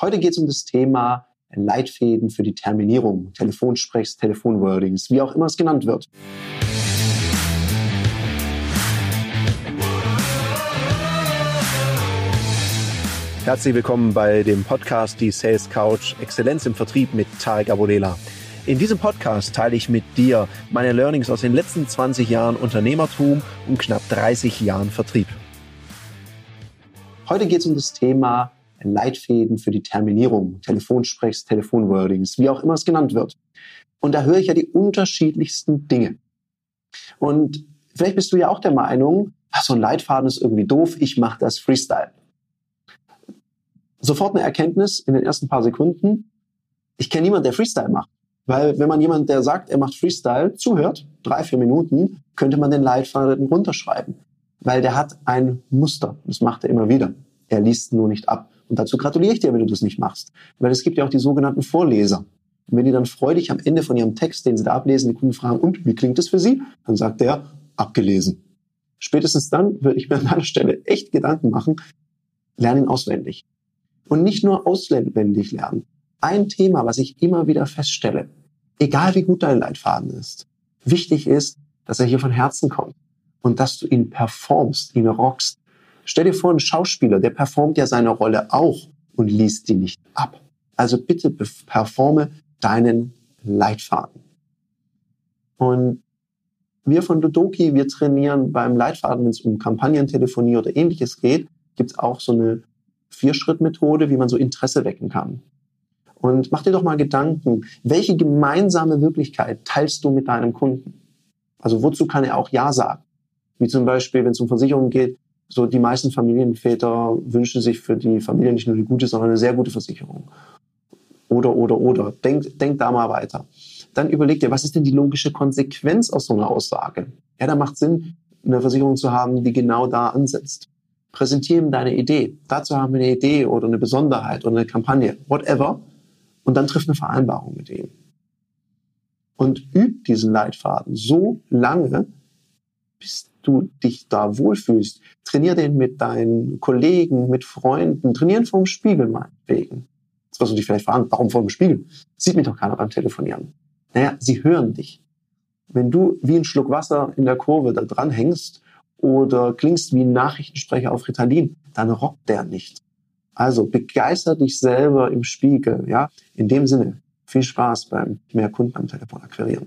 Heute geht es um das Thema Leitfäden für die Terminierung, Telefonsprechs, Telefonwordings, wie auch immer es genannt wird. Herzlich willkommen bei dem Podcast Die Sales Couch Exzellenz im Vertrieb mit Tarek Abodela. In diesem Podcast teile ich mit dir meine Learnings aus den letzten 20 Jahren Unternehmertum und knapp 30 Jahren Vertrieb. Heute geht es um das Thema Leitfäden für die Terminierung, Telefonsprechs, Telefonwordings, wie auch immer es genannt wird. Und da höre ich ja die unterschiedlichsten Dinge. Und vielleicht bist du ja auch der Meinung, ach, so ein Leitfaden ist irgendwie doof, ich mache das Freestyle sofort eine Erkenntnis in den ersten paar Sekunden. Ich kenne niemanden, der Freestyle macht. Weil wenn man jemand, der sagt, er macht Freestyle, zuhört, drei, vier Minuten, könnte man den Leitfaden runterschreiben. Weil der hat ein Muster. Das macht er immer wieder. Er liest nur nicht ab. Und dazu gratuliere ich dir, wenn du das nicht machst. Weil es gibt ja auch die sogenannten Vorleser. Und wenn die dann freudig am Ende von ihrem Text, den sie da ablesen, die Kunden fragen, und wie klingt das für sie? Dann sagt er, abgelesen. Spätestens dann würde ich mir an deiner Stelle echt Gedanken machen, lernen auswendig und nicht nur auswendig lernen. Ein Thema, was ich immer wieder feststelle, egal wie gut dein Leitfaden ist, wichtig ist, dass er hier von Herzen kommt und dass du ihn performst, ihn rockst. Stell dir vor, ein Schauspieler, der performt ja seine Rolle auch und liest die nicht ab. Also bitte performe deinen Leitfaden. Und wir von Dodoki, wir trainieren beim Leitfaden, wenn es um Kampagnentelefonie oder ähnliches geht, gibt es auch so eine Vier-Schritt-Methode, wie man so Interesse wecken kann. Und mach dir doch mal Gedanken, welche gemeinsame Wirklichkeit teilst du mit deinem Kunden? Also wozu kann er auch Ja sagen? Wie zum Beispiel, wenn es um Versicherungen geht, so die meisten Familienväter wünschen sich für die Familie nicht nur eine gute, sondern eine sehr gute Versicherung. Oder, oder, oder. Denk, denk da mal weiter. Dann überleg dir, was ist denn die logische Konsequenz aus so einer Aussage? Ja, da macht Sinn, eine Versicherung zu haben, die genau da ansetzt. Präsentiere ihm deine Idee. Dazu haben wir eine Idee oder eine Besonderheit oder eine Kampagne, whatever. Und dann triff eine Vereinbarung mit ihm. Und üb diesen Leitfaden so lange, bis du dich da wohlfühlst. Trainier den mit deinen Kollegen, mit Freunden. Trainieren vorm Spiegel meinetwegen. Jetzt wirst du dich vielleicht fragen, warum vor dem Spiegel? Sieht mich doch keiner beim Telefonieren. Naja, sie hören dich. Wenn du wie ein Schluck Wasser in der Kurve da dran hängst oder klingst wie ein Nachrichtensprecher auf Ritalin, dann rockt der nicht. Also begeister dich selber im Spiegel, ja. In dem Sinne, viel Spaß beim mehr Kunden am Telefon akquirieren.